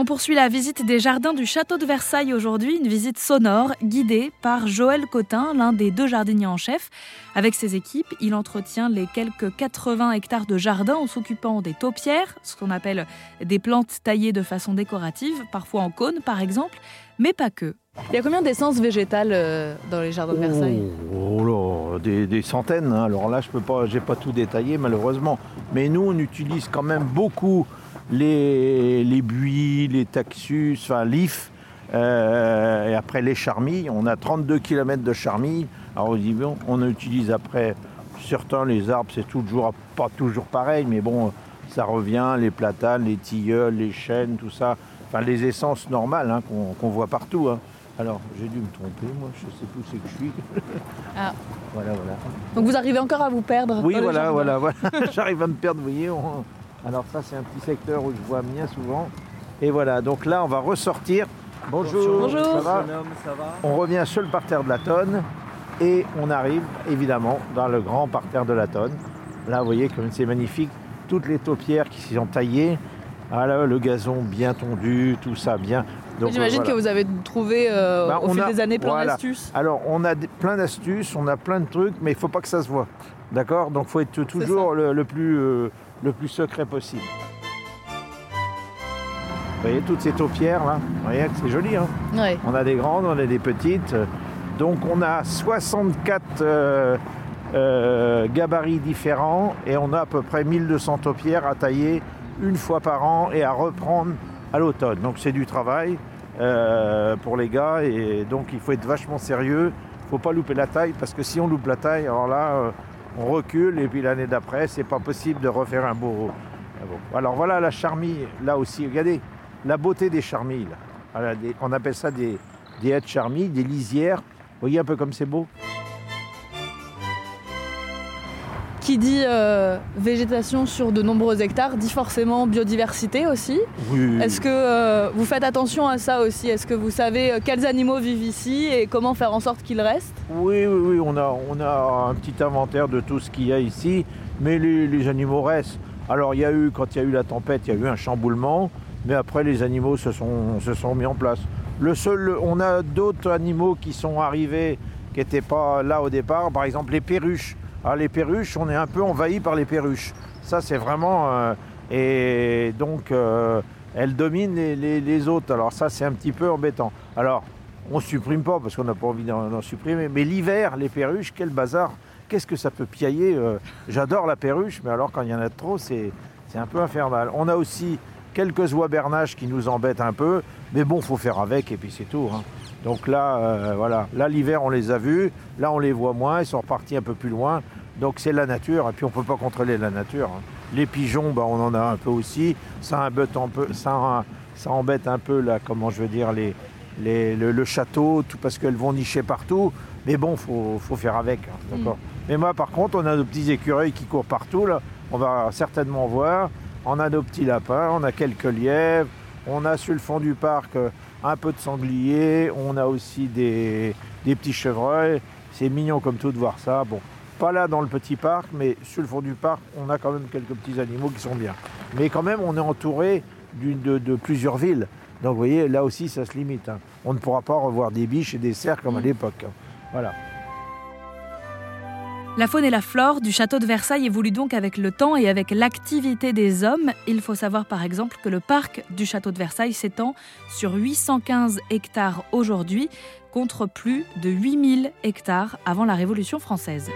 On poursuit la visite des jardins du château de Versailles aujourd'hui, une visite sonore guidée par Joël Cotin, l'un des deux jardiniers en chef. Avec ses équipes, il entretient les quelques 80 hectares de jardin en s'occupant des taupières, ce qu'on appelle des plantes taillées de façon décorative, parfois en cône par exemple, mais pas que. Il y a combien d'essences végétales euh, dans les jardins de Versailles? Oh, oh là, des, des centaines. hein. Alors là, je peux pas, j'ai pas tout détaillé malheureusement. Mais nous, on utilise quand même beaucoup les, les buis, les taxus, enfin l'if, euh, et après les charmilles. On a 32 km de charmilles. Alors on utilise après certains les arbres, c'est toujours pas toujours pareil, mais bon, ça revient les platanes, les tilleuls, les chênes, tout ça. Enfin les essences normales hein, qu'on voit partout. hein. Alors j'ai dû me tromper, moi, je sais plus où c'est que je suis. Ah. Voilà, voilà. Donc vous arrivez encore à vous perdre Oui, dans voilà, voilà, voilà. J'arrive à me perdre, vous voyez. on- Alors ça, c'est un petit secteur où je vois bien souvent. Et voilà, donc là, on va ressortir. Bonjour. Bonjour. Ça va Jeune homme, ça va on revient sur le parterre de la tonne et on arrive évidemment dans le grand parterre de la tonne. Là, vous voyez comme c'est magnifique. Toutes les taupières qui s'y sont taillées. Ah là, le gazon bien tondu, tout ça bien. Donc, J'imagine euh, voilà. que vous avez trouvé euh, Bah, au on fil a- des années plein voilà. d'astuces. Alors, on a des- plein d'astuces, on a plein de trucs, mais il faut pas que ça se voit. D'accord? Donc, il faut être toujours le, le plus, euh, le plus secret possible. Vous voyez toutes ces taupières là Vous voyez que c'est joli. Hein Ouais. on a des grandes, on a des petites. Donc, on a 64 euh, euh, gabarits différents et on a à peu près 1200 taupières à tailler une fois par an et à reprendre à l'automne. Donc, c'est du travail euh, pour les gars et donc il faut être vachement sérieux. Il faut pas louper la taille parce que si on loupe la taille, alors là, on recule et puis l'année d'après, c'est pas possible de refaire un beau. beau- Alors voilà la charmille, là aussi, regardez la beauté des charmilles. on appelle ça des, des haies charmilles, des lisières. Vous voyez un peu comme c'est beau? Qui dit euh, végétation sur de nombreux hectares dit forcément biodiversité aussi. Oui. Est-ce que euh, vous faites attention à ça aussi? Est-ce que vous savez euh, quels animaux vivent ici et comment faire en sorte qu'ils restent? Oui, oui, oui, on a, on a un petit inventaire de tout ce qu'il y a ici, mais les, les animaux restent. Alors il y a eu, quand il y a eu la tempête, il y a eu un chamboulement, mais après les animaux se sont, se sont mis en place. Le seul, on a d'autres animaux qui sont arrivés qui n'étaient pas là au départ, par exemple les perruches. Alors les perruches, on est un peu envahi par les perruches. Ça c'est vraiment... euh, et donc euh, elles dominent les, autres. Alors ça c'est un petit peu embêtant. Alors on supprime pas parce qu'on n'a pas envie d'en supprimer. Mais l'hiver, les perruches, quel bazar. Qu'est-ce que ça peut piailler euh, J'adore la perruche, mais alors quand il y en a trop, c'est c'est un peu infernal. On a aussi quelques oies bernaches qui nous embêtent un peu, mais bon, faut faire avec et puis c'est tout. hein. Donc là, euh, voilà. Là, l'hiver, on les a vus. Là, on les voit moins. Ils sont repartis un peu plus loin. Donc c'est la nature. Et puis on peut pas contrôler la nature. hein. Les pigeons, bah, on en a un peu aussi. Ça embête un peu. Ça, ça embête un peu là. Comment je veux dire les, les- le, le château, tout parce qu'elles vont nicher partout. Mais bon, faut, faut faire avec. hein, d'accord. Mais moi, par contre, on a nos petits écureuils qui courent partout. Là. On va certainement voir. On a nos petits lapins, on a quelques lièvres. On a sur le fond du parc euh, un peu de sanglier. On a aussi des, des petits chevreuils. C'est mignon comme tout de voir ça. Bon, pas là dans le petit parc, mais sur le fond du parc, on a quand même quelques petits animaux qui sont bien. Mais quand même, on est entouré de, de plusieurs villes. Donc vous voyez, là aussi, ça se limite. hein. On ne pourra pas revoir des biches et des cerfs comme à l'époque. hein. Voilà. La faune et la flore du château de Versailles évoluent donc avec le temps et avec l'activité des hommes. Il faut savoir par exemple que le parc du château de Versailles s'étend sur 815 hectares aujourd'hui contre plus de 8000 hectares avant la Révolution française.